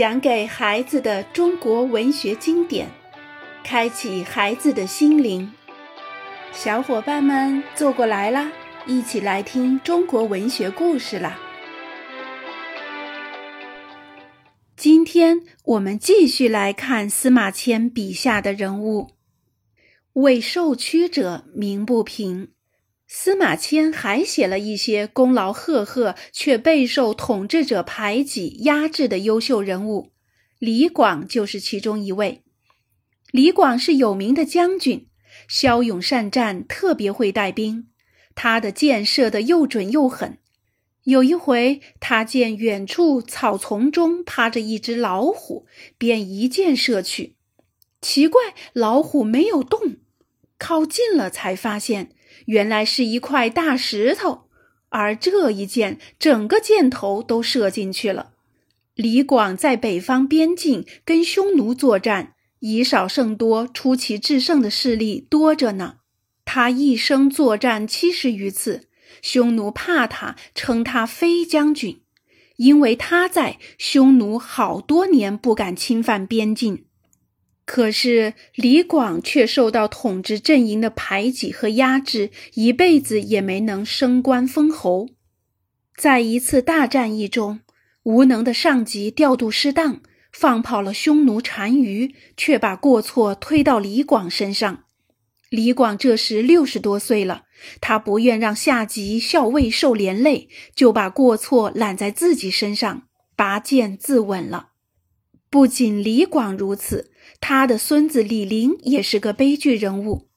讲给孩子的中国文学经典，开启孩子的心灵。小伙伴们坐过来啦，一起来听中国文学故事啦！今天我们继续来看司马迁笔下的人物，为受屈者鸣不平。司马迁还写了一些功劳赫赫却备受统治者排挤压制的优秀人物，李广就是其中一位。李广是有名的将军，骁勇善战，特别会带兵。他的箭射得又准又狠。有一回，他见远处草丛中趴着一只老虎，便一箭射去。奇怪，老虎没有动。靠近了，才发现。原来是一块大石头，而这一箭，整个箭头都射进去了。李广在北方边境跟匈奴作战，以少胜多、出奇制胜的事例多着呢。他一生作战七十余次，匈奴怕他，称他飞将军，因为他在，匈奴好多年不敢侵犯边境。可是李广却受到统治阵营的排挤和压制，一辈子也没能升官封侯。在一次大战役中，无能的上级调度失当，放跑了匈奴单于，却把过错推到李广身上。李广这时六十多岁了，他不愿让下级校尉受连累，就把过错揽在自己身上，拔剑自刎了。不仅李广如此。他的孙子李陵也是个悲剧人物，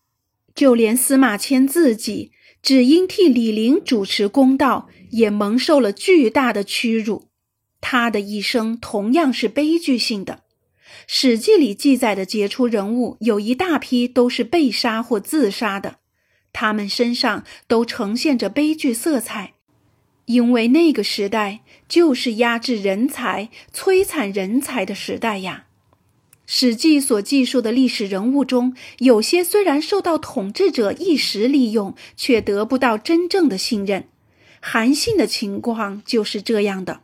就连司马迁自己只因替李陵主持公道，也蒙受了巨大的屈辱。他的一生同样是悲剧性的。《史记》里记载的杰出人物有一大批都是被杀或自杀的，他们身上都呈现着悲剧色彩，因为那个时代就是压制人才、摧残人才的时代呀。《史记》所记述的历史人物中，有些虽然受到统治者一时利用，却得不到真正的信任。韩信的情况就是这样的。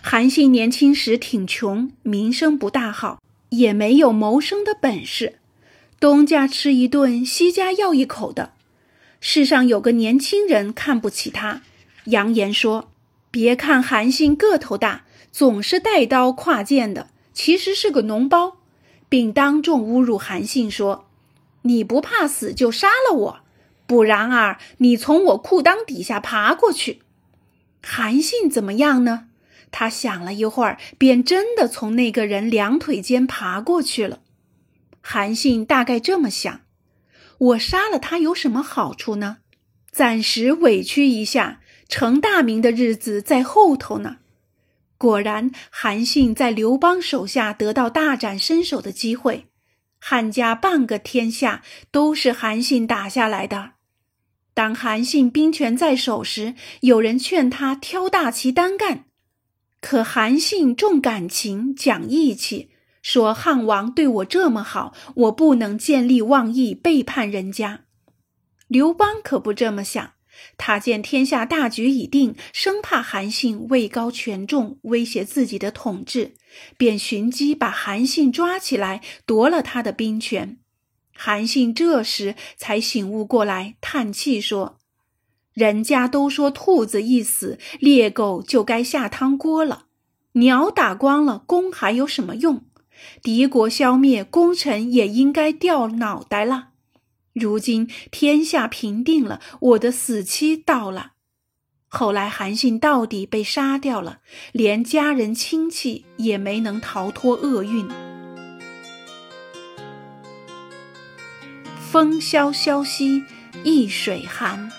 韩信年轻时挺穷，名声不大好，也没有谋生的本事，东家吃一顿，西家要一口的。世上有个年轻人看不起他，扬言说：“别看韩信个头大，总是带刀跨剑的。”其实是个脓包，并当众侮辱韩信说：“你不怕死就杀了我，不然儿你从我裤裆底下爬过去。”韩信怎么样呢？他想了一会儿，便真的从那个人两腿间爬过去了。韩信大概这么想：我杀了他有什么好处呢？暂时委屈一下，成大名的日子在后头呢。果然，韩信在刘邦手下得到大展身手的机会。汉家半个天下都是韩信打下来的。当韩信兵权在手时，有人劝他挑大旗单干，可韩信重感情、讲义气，说汉王对我这么好，我不能见利忘义，背叛人家。刘邦可不这么想。他见天下大局已定，生怕韩信位高权重威胁自己的统治，便寻机把韩信抓起来，夺了他的兵权。韩信这时才醒悟过来，叹气说：“人家都说兔子一死，猎狗就该下汤锅了。鸟打光了，弓还有什么用？敌国消灭，功臣也应该掉脑袋了。”如今天下平定了，我的死期到了。后来韩信到底被杀掉了，连家人亲戚也没能逃脱厄运。风萧萧兮易水寒，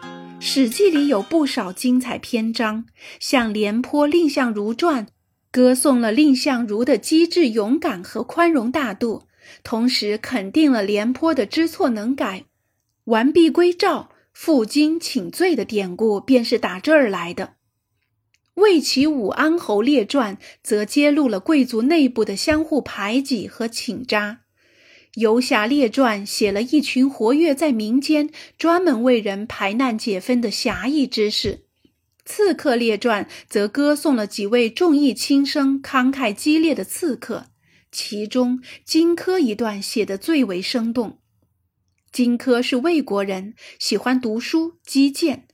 《史记》里有不少精彩篇章，像《廉颇蔺相如传》，歌颂了蔺相如的机智勇敢和宽容大度。同时肯定了廉颇的知错能改，完璧归赵、负荆请罪的典故便是打这儿来的。《魏齐武安侯列传》则揭露了贵族内部的相互排挤和请扎，《游侠列传》写了一群活跃在民间、专门为人排难解纷的侠义之士。刺客列传》则歌颂了几位重义轻生、慷慨激烈的刺客，其中荆轲一段写得最为生动。荆轲是魏国人，喜欢读书、击剑。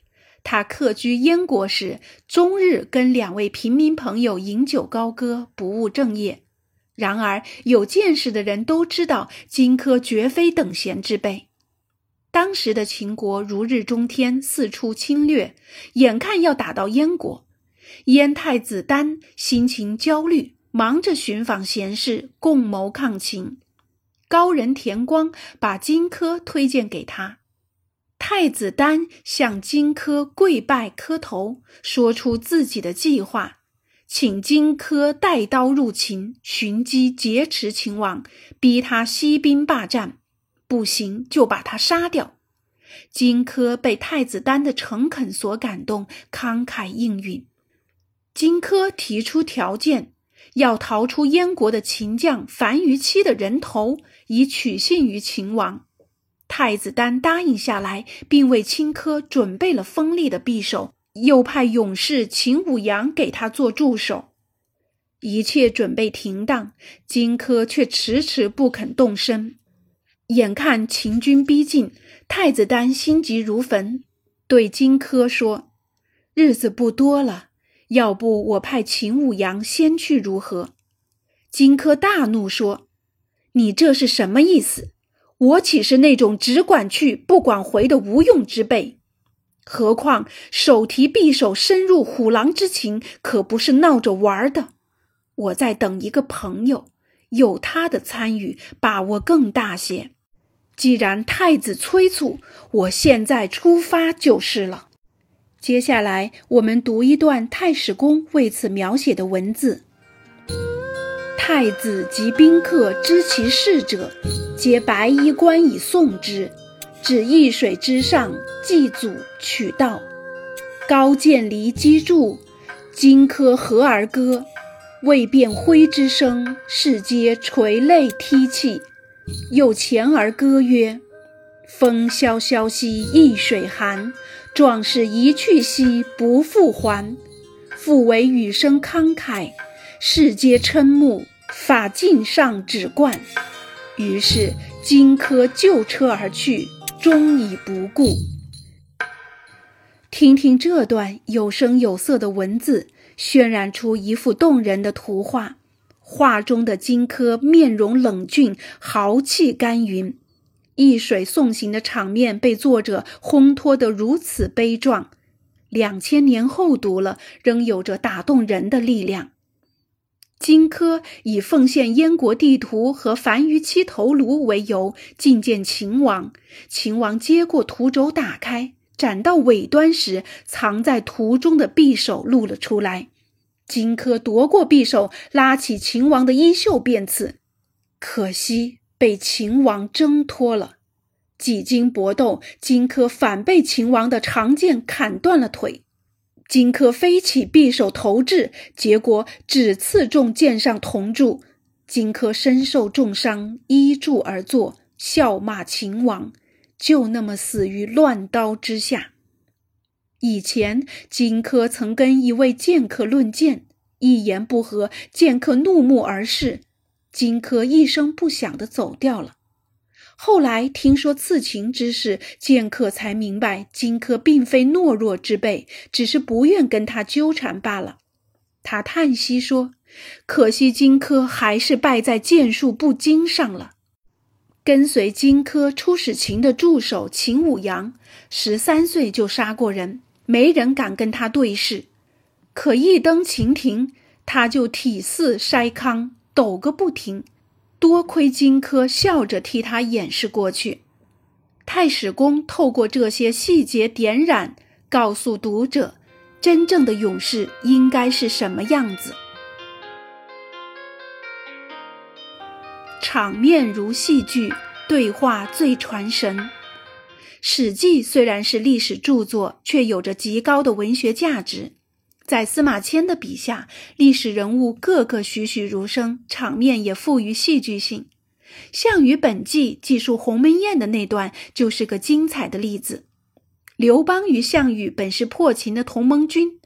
他客居燕国时，终日跟两位平民朋友饮酒高歌，不务正业。然而，有见识的人都知道，荆轲绝非等闲之辈。当时的秦国如日中天，四处侵略，眼看要打到燕国。燕太子丹心情焦虑，忙着寻访贤士，共谋抗秦。高人田光把荆轲推荐给他，太子丹向荆轲跪拜磕头，说出自己的计划，请荆轲带刀入秦，寻机劫持秦王，逼他息兵霸占。不行，就把他杀掉。荆轲被太子丹的诚恳所感动，慷慨应允。荆轲提出条件，要逃出燕国的秦将樊於期的人头，以取信于秦王。太子丹答应下来，并为荆轲准备了锋利的匕首，又派勇士秦舞阳给他做助手。一切准备停当，荆轲却迟迟不肯动身。眼看秦军逼近，太子丹心急如焚，对荆轲说：“日子不多了，要不我派秦舞阳先去如何？”荆轲大怒说：“你这是什么意思？我岂是那种只管去不管回的无用之辈？何况手提匕首深入虎狼之情，可不是闹着玩的。我在等一个朋友。”有他的参与，把握更大些。既然太子催促，我现在出发就是了。接下来，我们读一段太史公为此描写的文字：太子及宾客知其事者，皆白衣冠以送之，至易水之上，祭祖取道。高渐离击筑，荆轲和而歌。未变灰之声，世皆垂泪涕泣。又前而歌曰：“风萧萧兮易水寒，壮士一去兮不复还。复为羽声慷慨，世皆瞠目。法尽上指冠。”于是荆轲就车而去，终已不顾。听听这段有声有色的文字。渲染出一幅动人的图画，画中的荆轲面容冷峻，豪气干云。易水送行的场面被作者烘托得如此悲壮，两千年后读了，仍有着打动人的力量。荆轲以奉献燕国地图和樊於期头颅为由觐见秦王，秦王接过图轴，打开。斩到尾端时，藏在图中的匕首露了出来。荆轲夺过匕首，拉起秦王的衣袖便刺，可惜被秦王挣脱了。几经搏斗，荆轲反被秦王的长剑砍断了腿。荆轲飞起匕首投掷，结果只刺中剑上铜柱。荆轲身受重伤，依柱而坐，笑骂秦王。就那么死于乱刀之下。以前，荆轲曾跟一位剑客论剑，一言不合，剑客怒目而视，荆轲一声不响地走掉了。后来听说刺秦之事，剑客才明白荆轲并非懦弱之辈，只是不愿跟他纠缠罢了。他叹息说：“可惜荆轲还是败在剑术不精上了。”跟随荆轲出使秦的助手秦舞阳，十三岁就杀过人，没人敢跟他对视。可一登秦庭，他就体似筛糠，抖个不停。多亏荆轲笑着替他掩饰过去。太史公透过这些细节点染，告诉读者，真正的勇士应该是什么样子。场面如戏剧，对话最传神。《史记》虽然是历史著作，却有着极高的文学价值。在司马迁的笔下，历史人物个个栩栩如生，场面也富于戏剧性。《项羽本纪》记述鸿门宴的那段，就是个精彩的例子。刘邦与项羽本是破秦的同盟军，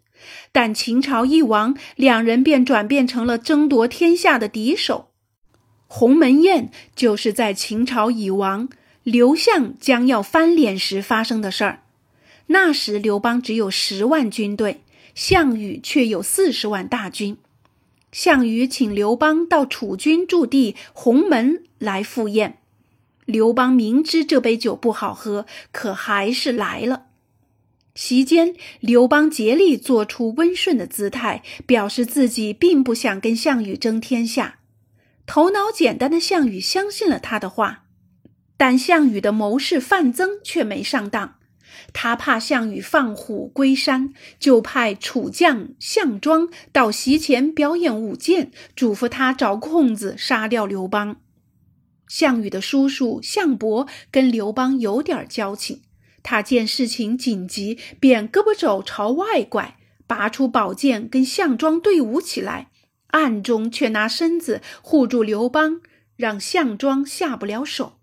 但秦朝一亡，两人便转变成了争夺天下的敌手。鸿门宴就是在秦朝已亡，刘项将要翻脸时发生的事儿。那时刘邦只有十万军队，项羽却有四十万大军。项羽请刘邦到楚军驻地鸿门来赴宴。刘邦明知这杯酒不好喝，可还是来了。席间，刘邦竭力做出温顺的姿态，表示自己并不想跟项羽争天下。头脑简单的项羽相信了他的话，但项羽的谋士范增却没上当。他怕项羽放虎归山，就派楚将项庄到席前表演舞剑，嘱咐他找空子杀掉刘邦。项羽的叔叔项伯跟刘邦有点交情，他见事情紧急，便胳膊肘朝外拐，拔出宝剑跟项庄对舞起来，暗中却拿身子护住刘邦，让项庄下不了手。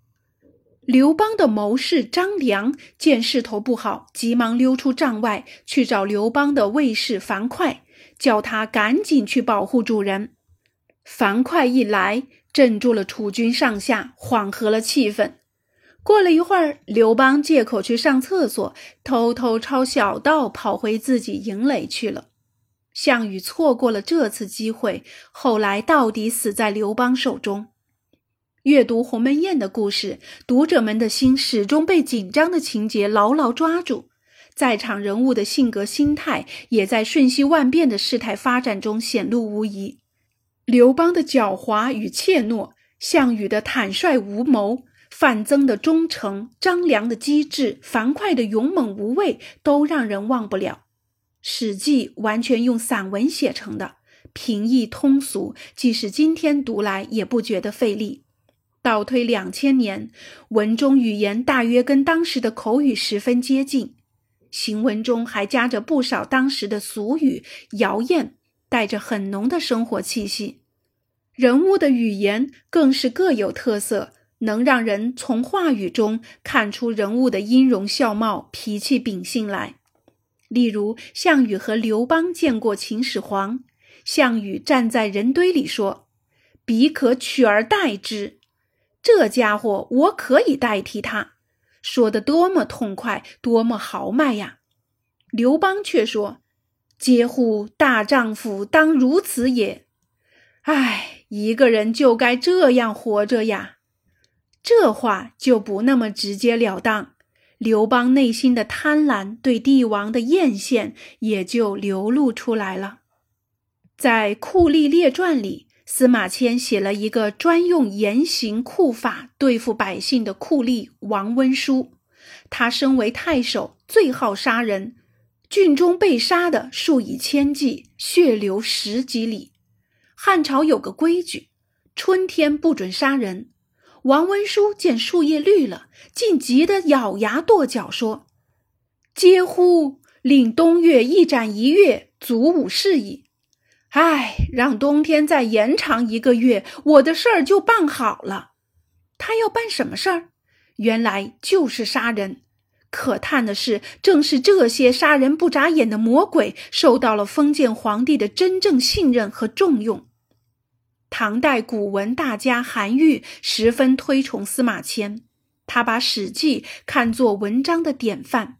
刘邦的谋士张良见势头不好，急忙溜出帐外去找刘邦的卫士樊哙，叫他赶紧去保护主人。樊哙一来。镇住了楚军上下，缓和了气氛。过了一会儿，刘邦借口去上厕所，偷偷抄小道跑回自己营垒去了。项羽错过了这次机会，后来到底死在刘邦手中。阅读鸿门宴的故事，读者们的心始终被紧张的情节牢牢抓住，在场人物的性格心态也在瞬息万变的事态发展中显露无遗。刘邦的狡猾与怯懦，项羽的坦率无谋，范增的忠诚，张良的机智，樊哙的勇猛无畏，都让人忘不了。《史记》完全用散文写成的，平易通俗，即使今天读来也不觉得费力。倒推两千年，文中语言大约跟当时的口语十分接近，行文中还夹着不少当时的俗语谣谚。带着很浓的生活气息，人物的语言更是各有特色，能让人从话语中看出人物的音容笑貌、脾气秉性来。例如，项羽和刘邦见过秦始皇，项羽站在人堆里说：“彼可取而代之。”这家伙我可以代替他，说的多么痛快，多么豪迈呀！刘邦却说。嗟乎！大丈夫当如此也。唉，一个人就该这样活着呀。这话就不那么直截了当，刘邦内心的贪婪，对帝王的艳羡也就流露出来了。在《酷吏列传》里，司马迁写了一个专用严刑酷法对付百姓的酷吏王温书。他身为太守，最好杀人。郡中被杀的数以千计，血流十几里。汉朝有个规矩，春天不准杀人。王温书见树叶绿了，竟急得咬牙跺脚，说：“嗟乎！令冬月一斩一月，足五事矣。唉，让冬天再延长一个月，我的事儿就办好了。”他要办什么事儿？原来就是杀人。可叹的是，正是这些杀人不眨眼的魔鬼，受到了封建皇帝的真正信任和重用。唐代古文大家韩愈十分推崇司马迁，他把《史记》看作文章的典范。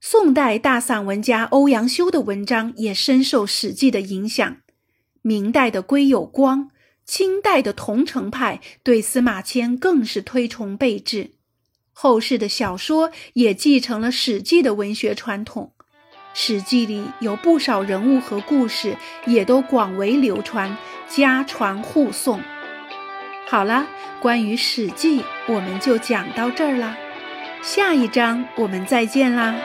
宋代大散文家欧阳修的文章也深受《史记》的影响。明代的归有光，清代的桐城派对司马迁更是推崇备至。后世的小说也继承了《史记》的文学传统，《史记》里有不少人物和故事，也都广为流传，家传户诵。好了，关于《史记》，我们就讲到这儿啦，下一章我们再见啦。